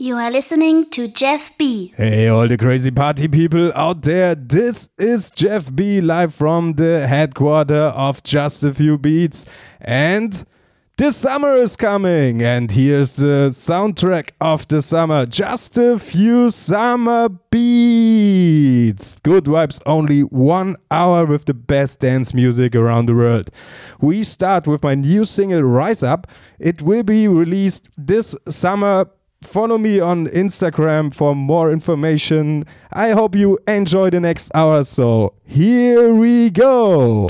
You are listening to Jeff B. Hey, all the crazy party people out there. This is Jeff B live from the headquarter of Just a Few Beats. And the summer is coming. And here's the soundtrack of the summer Just a Few Summer Beats. Good vibes, only one hour with the best dance music around the world. We start with my new single Rise Up. It will be released this summer Follow me on Instagram for more information. I hope you enjoy the next hour. So here we go.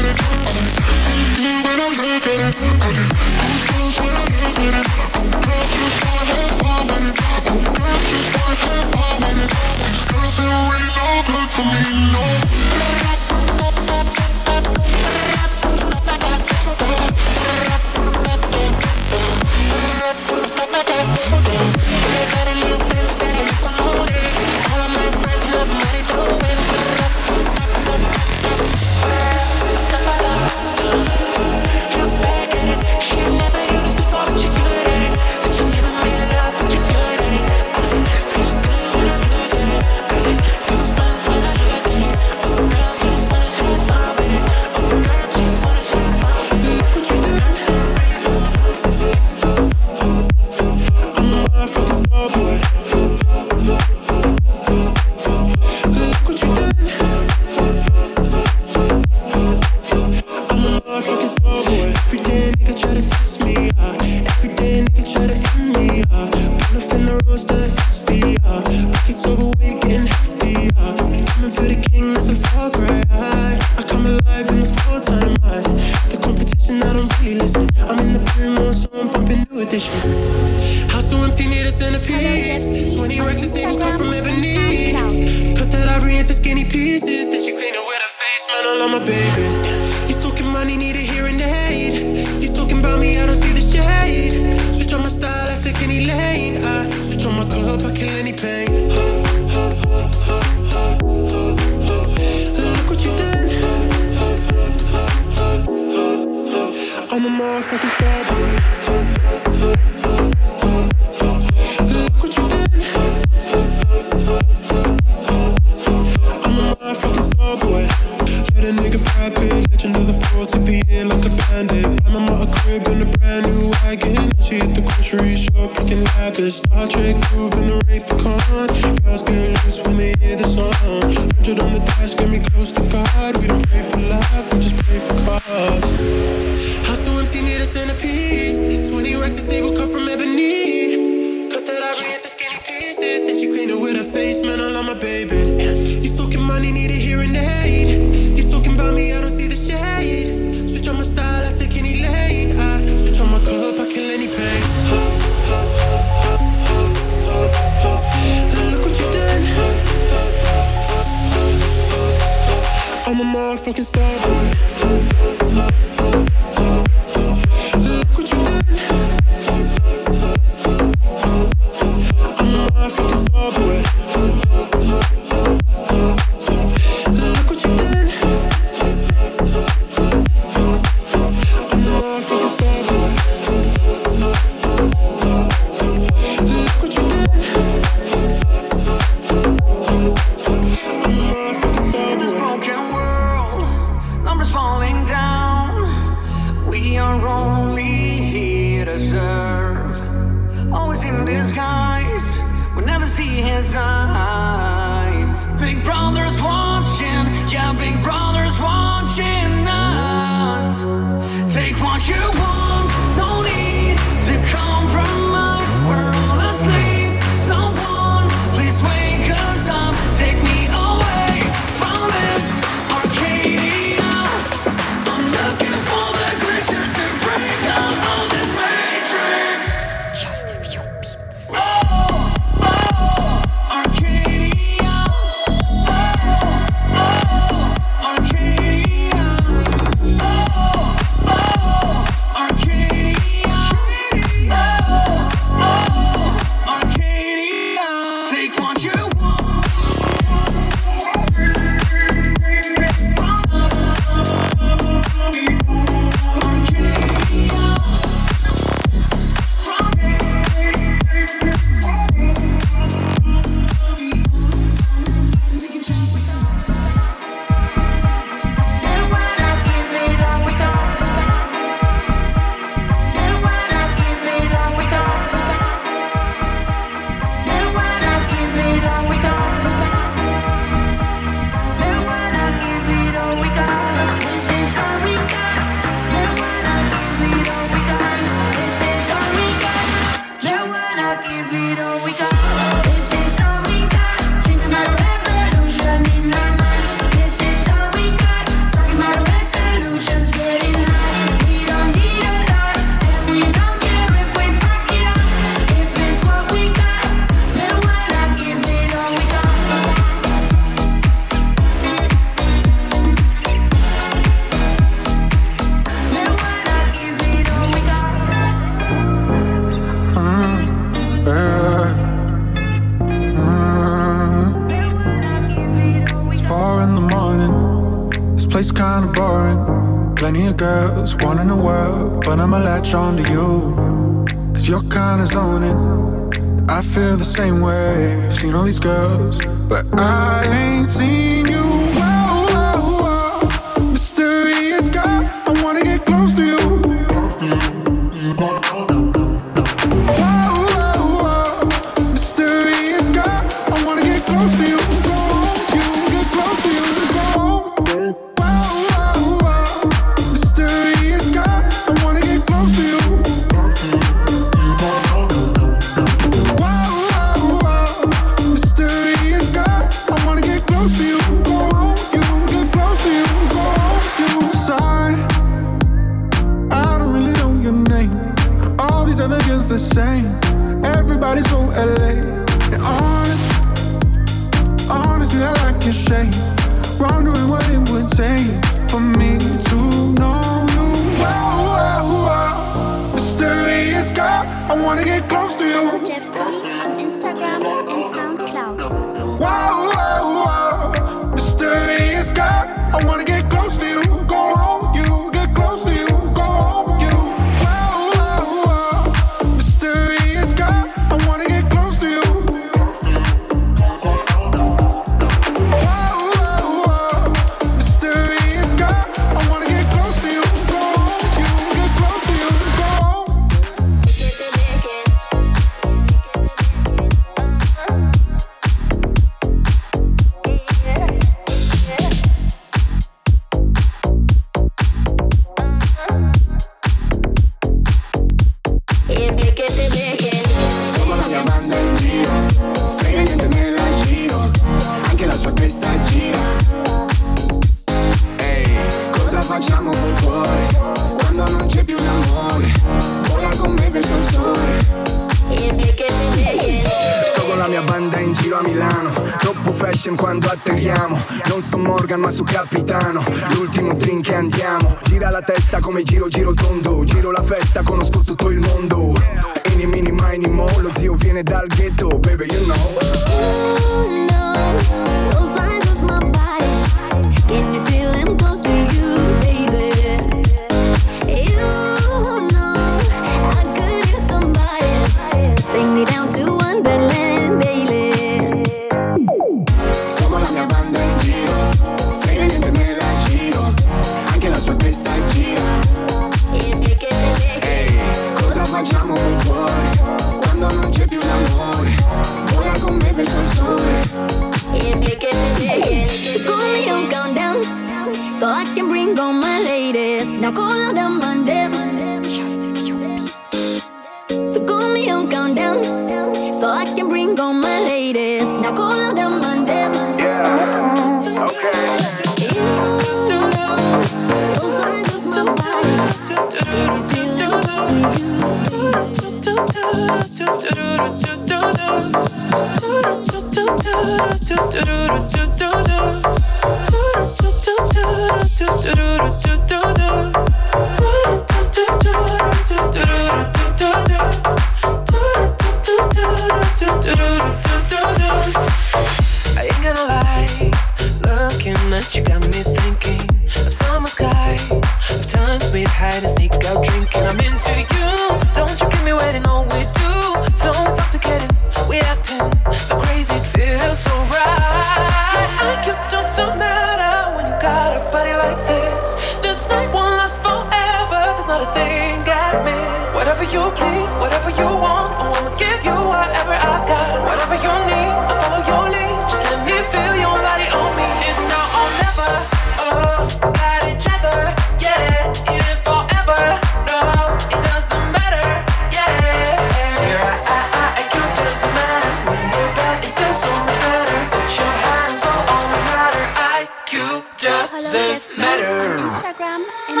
Instagram and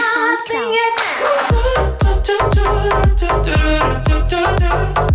SoundCloud.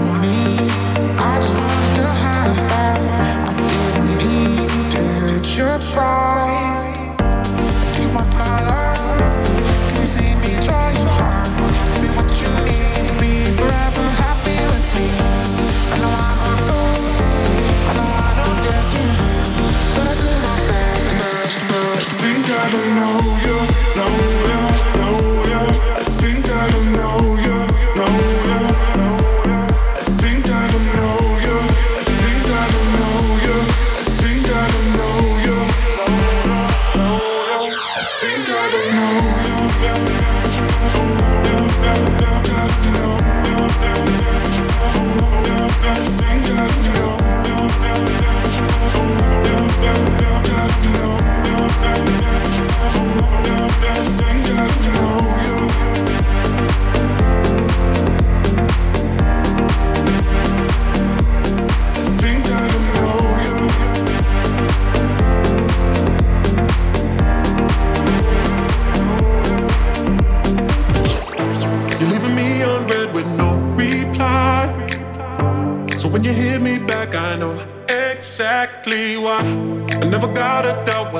me.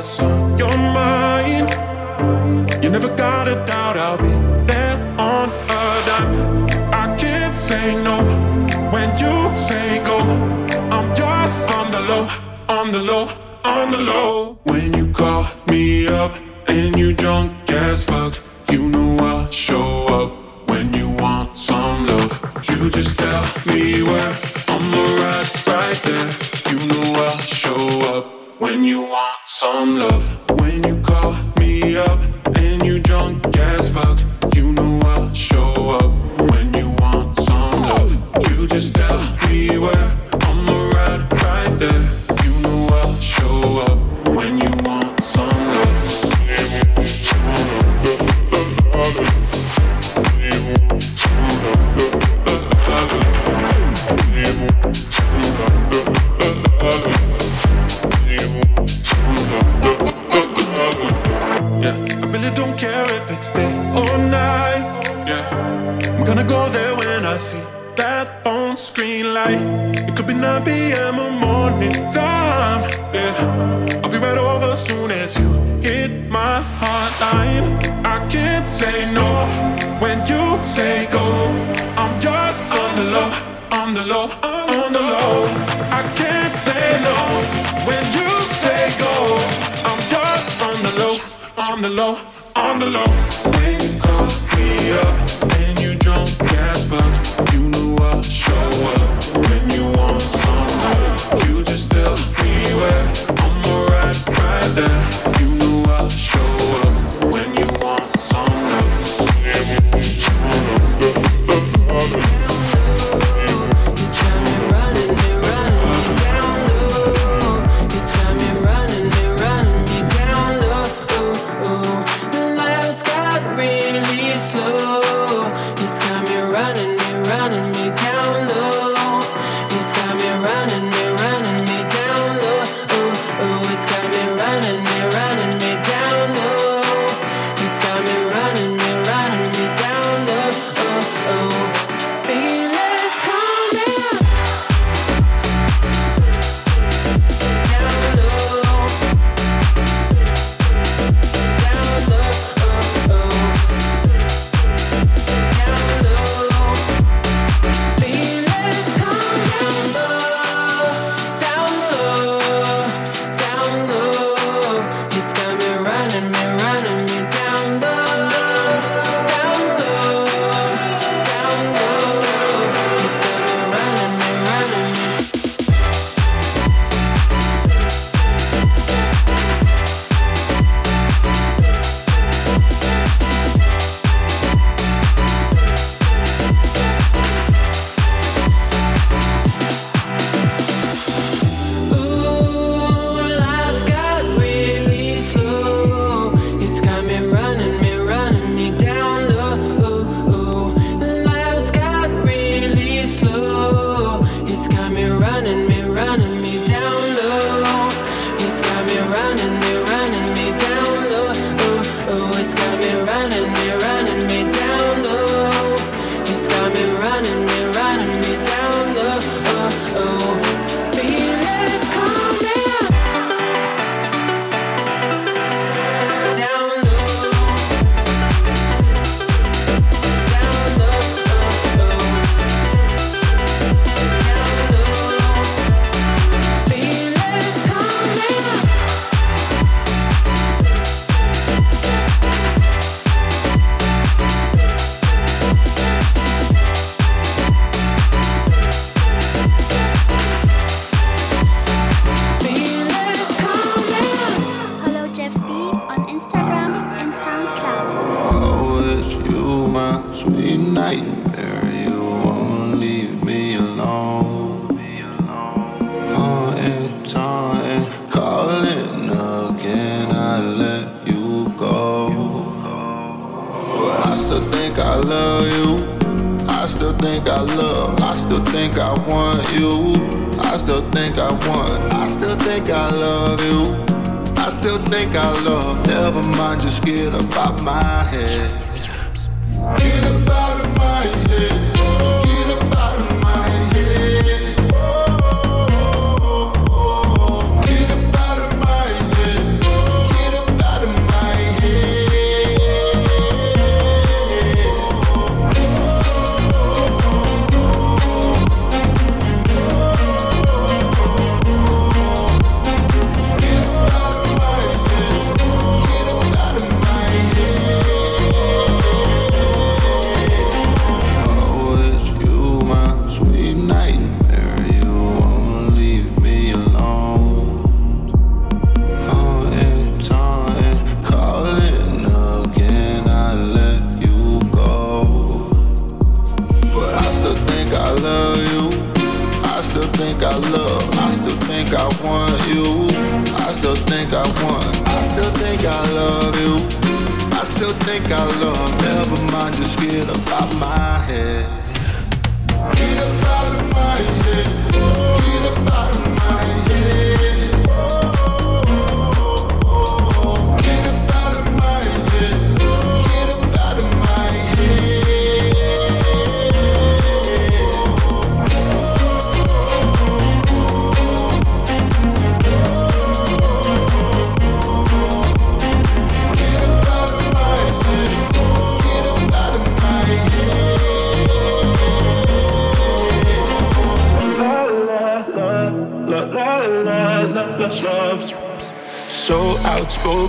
so some love when you call me up and you drunk as fuck. sweet nightmare. You won't leave me alone. Haunted, eh, taunted, eh, calling again. I let you go, but I still think I love you. I still think I love. I still think I want you. I still think I want. I still think I love you. I still think I love. Never mind, you're scared about my head. think I love. Never mind, you're scared about my head.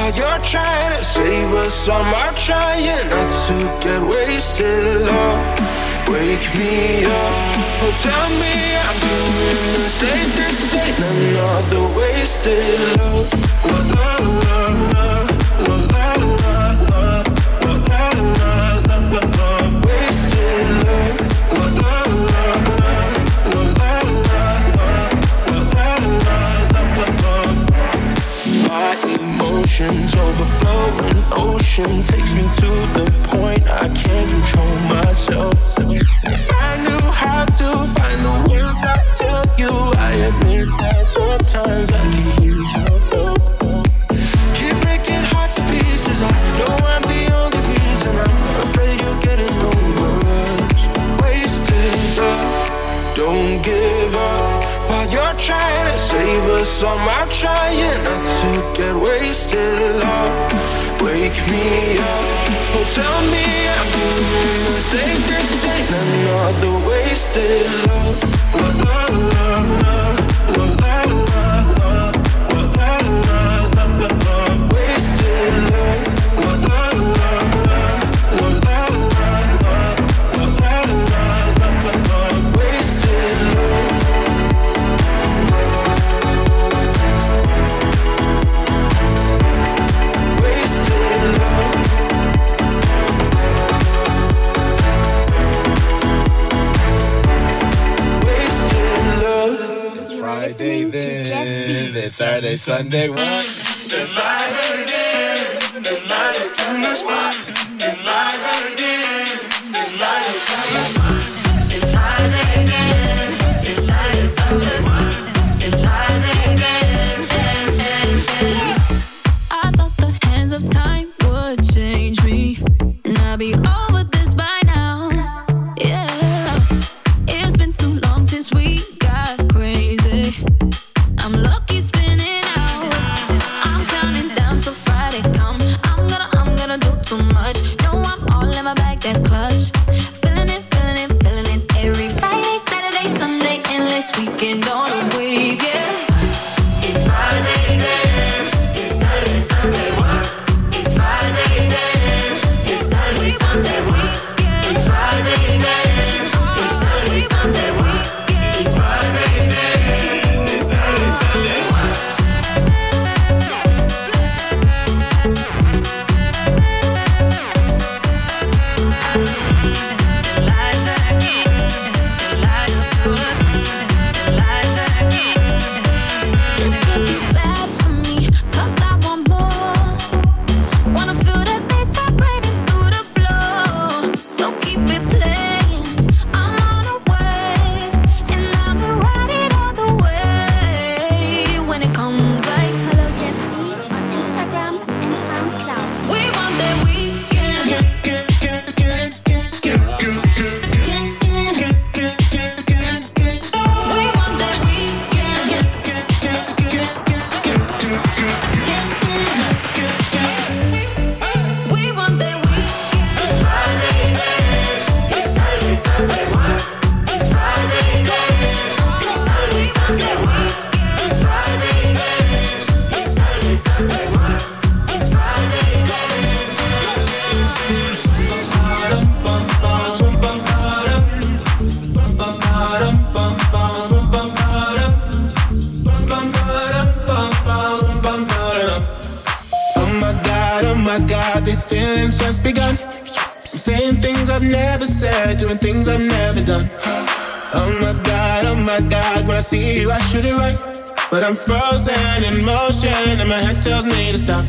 While you're trying to save us, I'm trying not to get wasted. Love, wake me up. Oh, tell me I'm doing the same. This ain't another wasted love. La la la overflowing ocean takes me to the point I can't control myself. If I knew how to find the words to tell you, I admit that sometimes I can use help. Trying to save us, I'm out trying not to get wasted. Love, wake me up. Oh, tell me I'm doing the. This ain't another wasted love. Sunday, Sunday, what?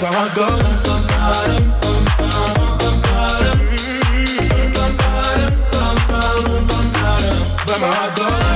that's Where I go. Where my heart goes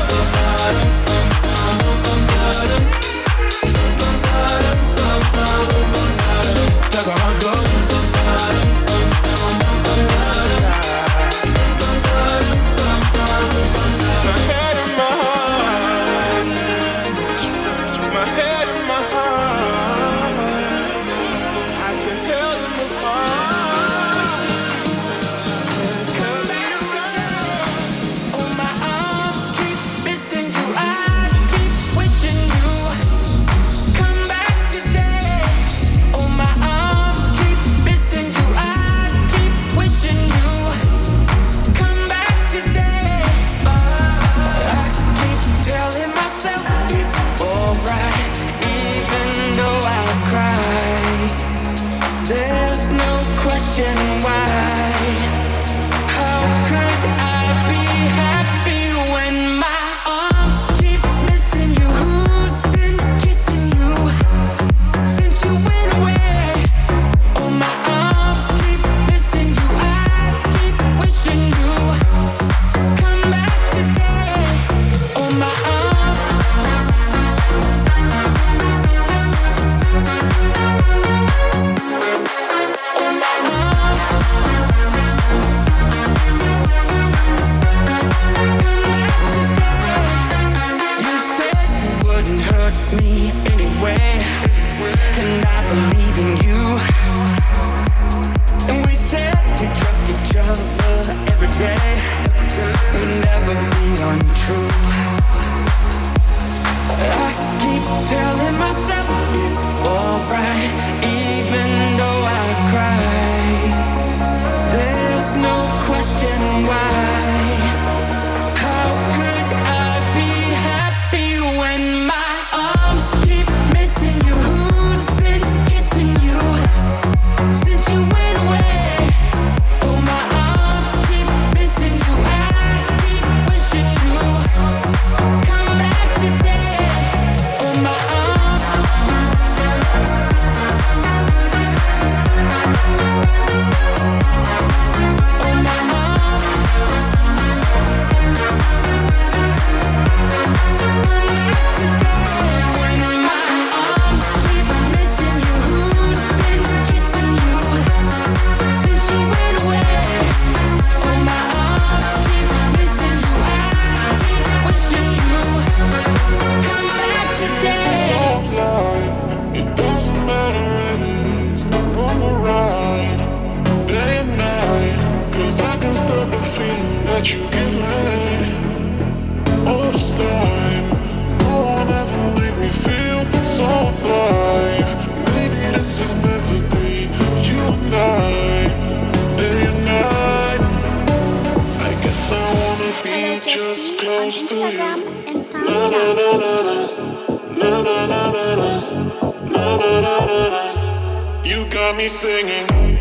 me singing.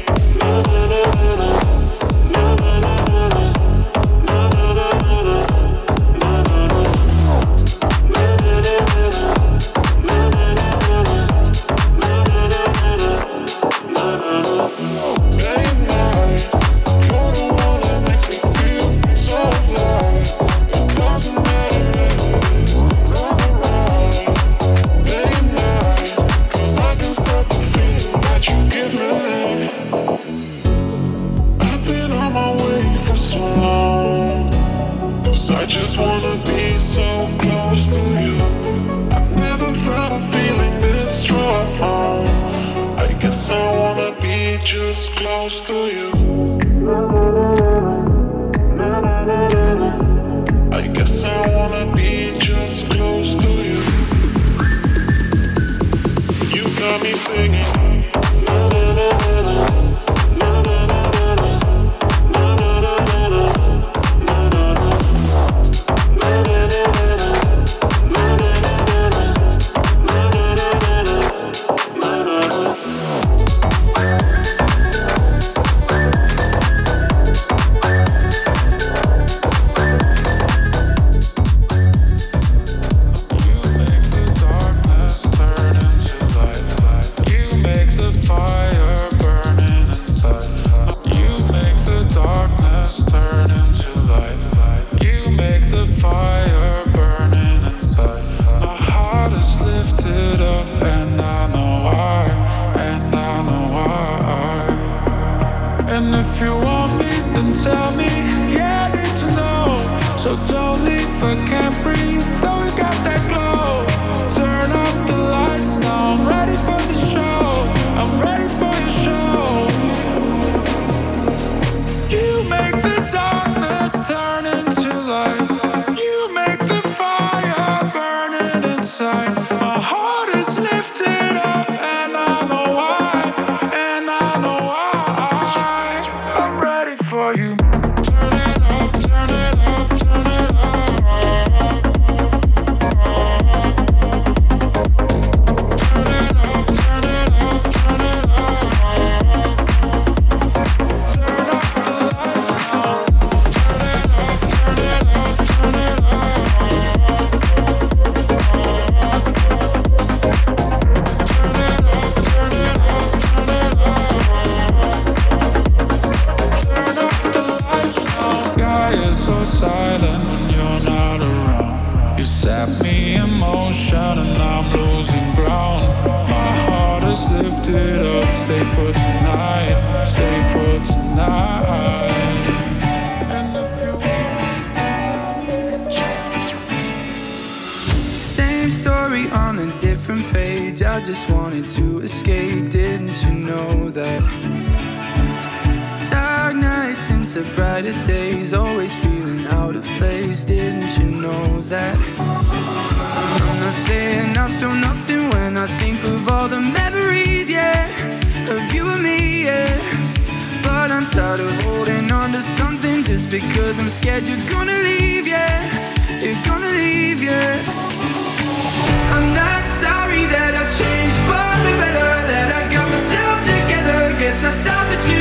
So nothing when I think of all the memories, yeah, of you and me, yeah. But I'm tired of holding on to something just because I'm scared you're gonna leave, yeah. You're gonna leave, yeah. I'm not sorry that I changed for the better, that I got myself together. Guess I thought that you.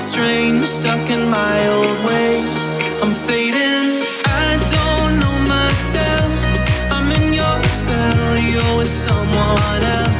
strange, stuck in my old ways. I'm fading. I don't know myself. I'm in your spell. You're with someone else.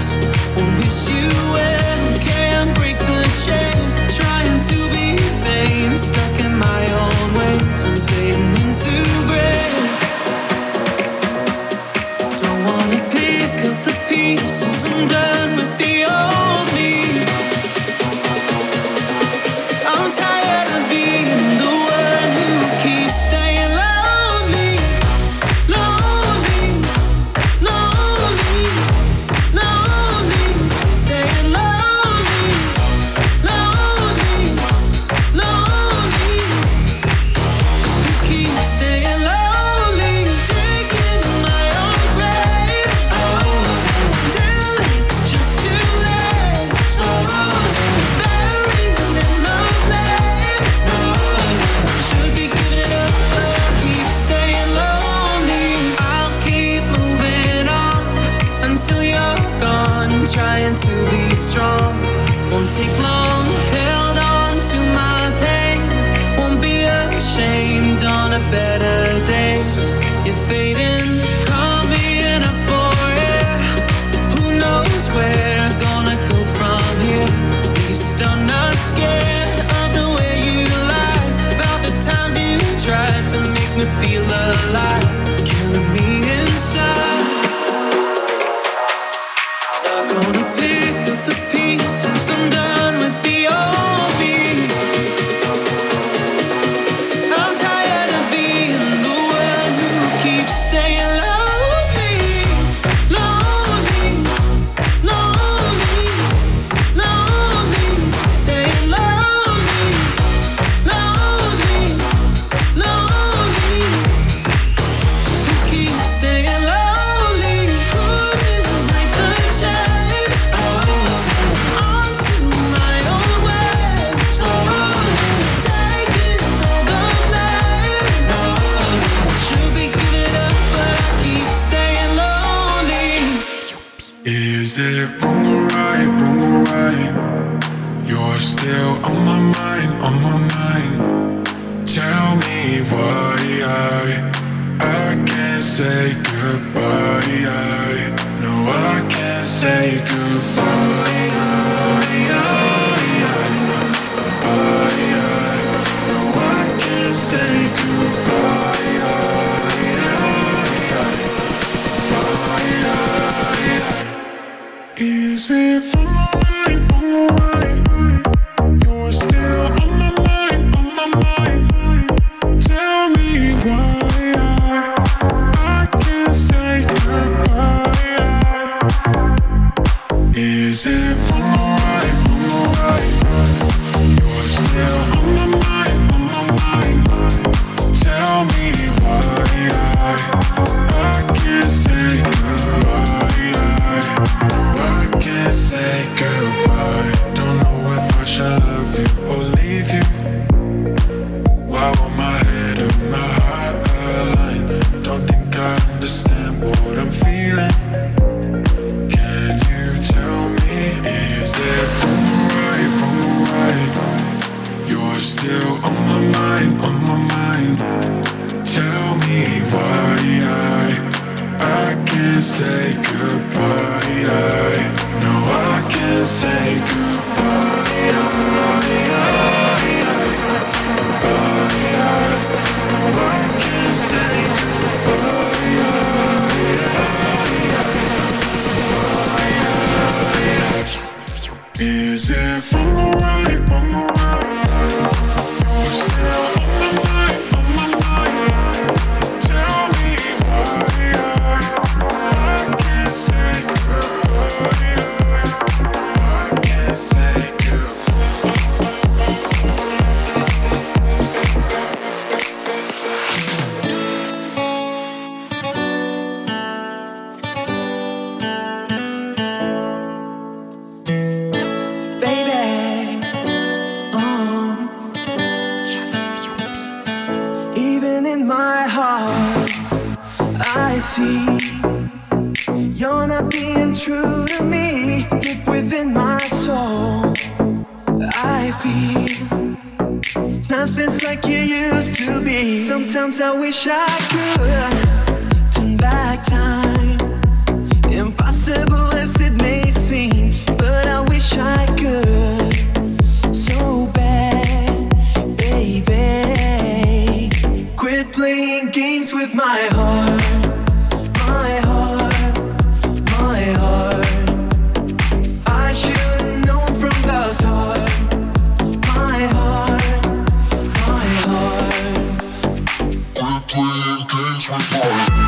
transform.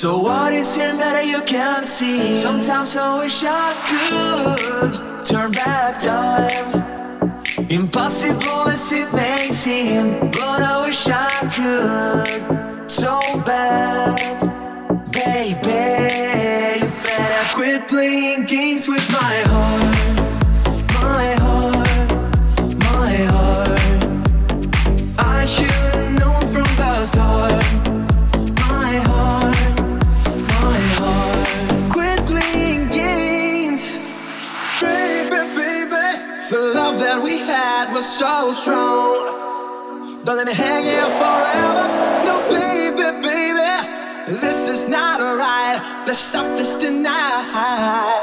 So what is it that you can't see? Sometimes I wish I could turn back time. Impossible as it may seem, but I wish I could so bad, baby. You better quit playing games with my heart. strong. Don't let me hang here forever. No, baby, baby, this is not alright. Let's stop this tonight.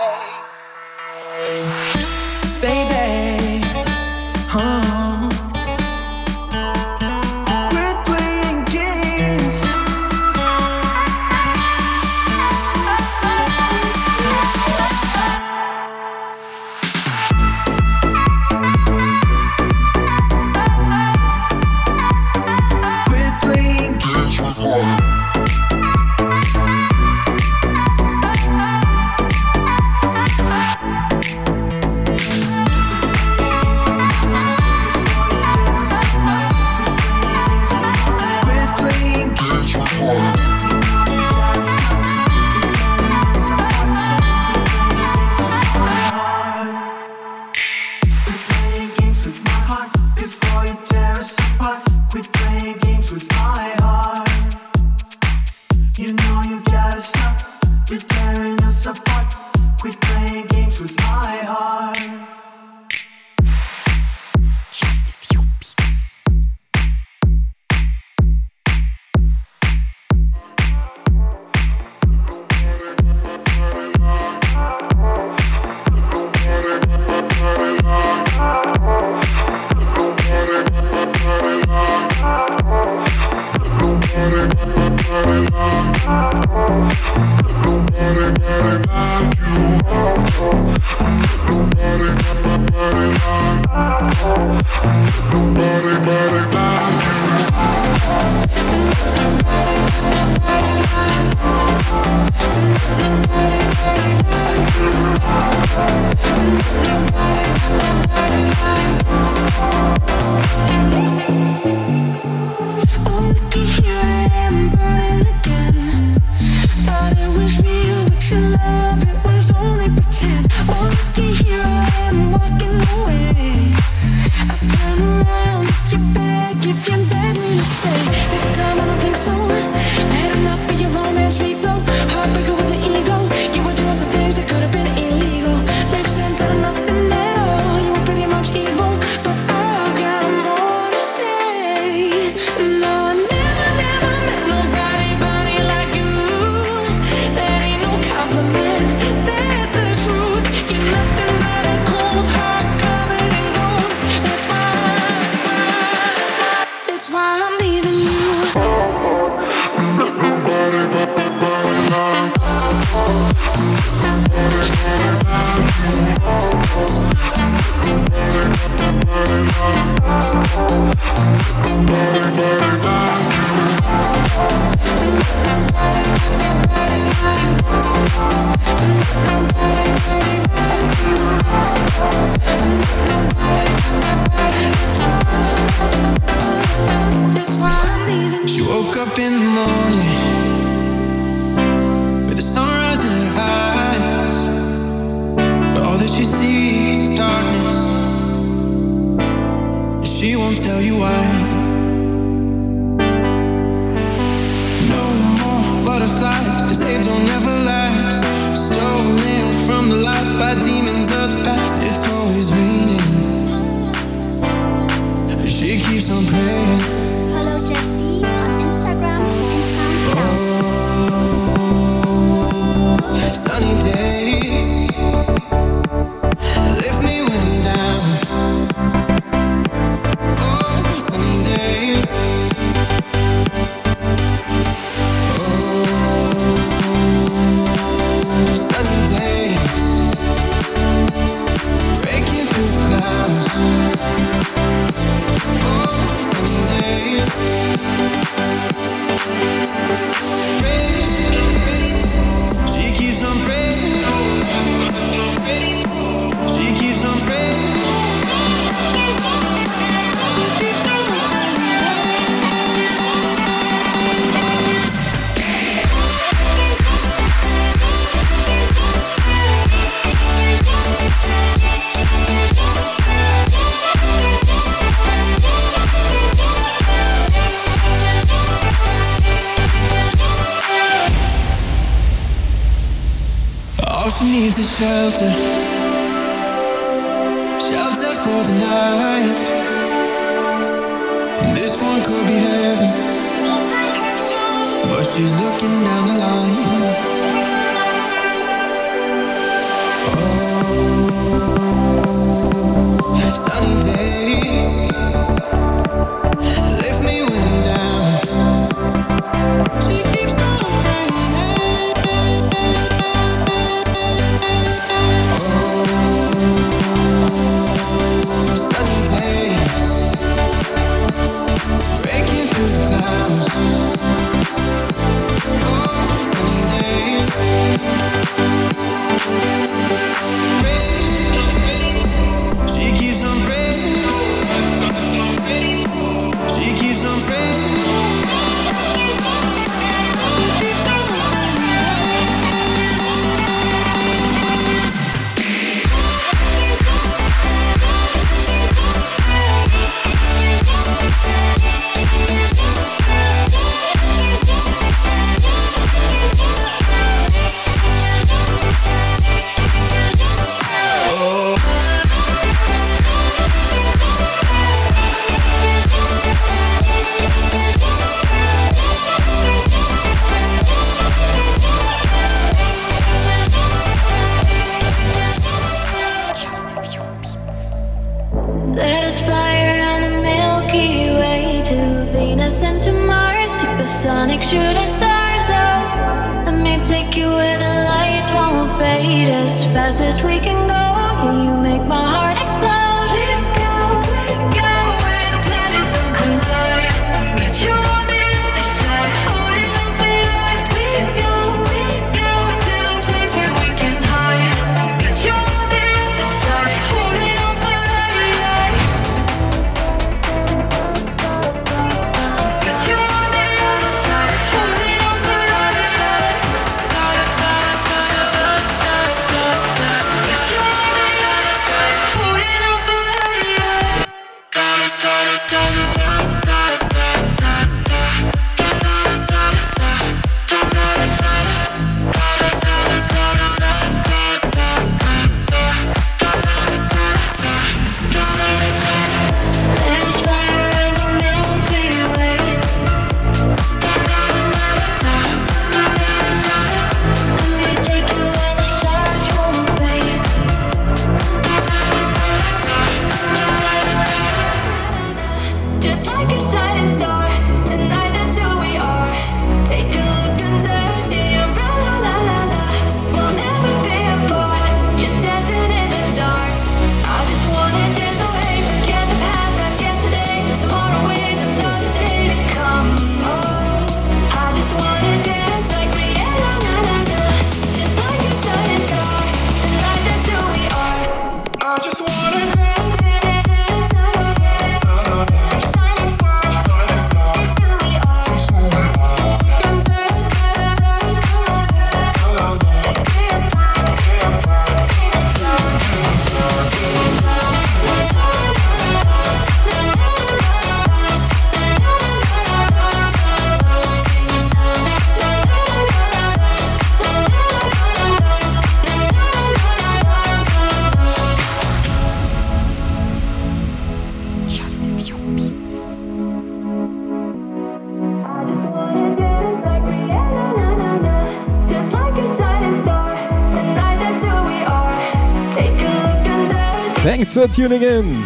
for tuning in.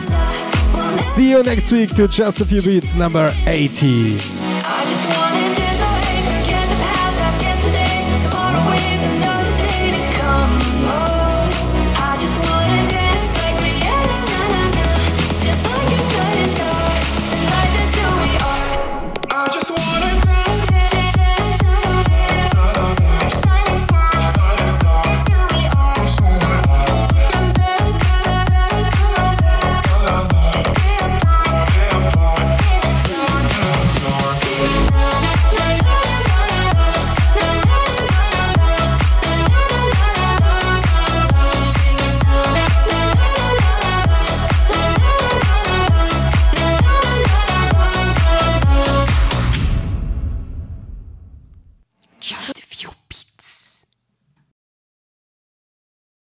See you next week to Just a Few Beats number 80.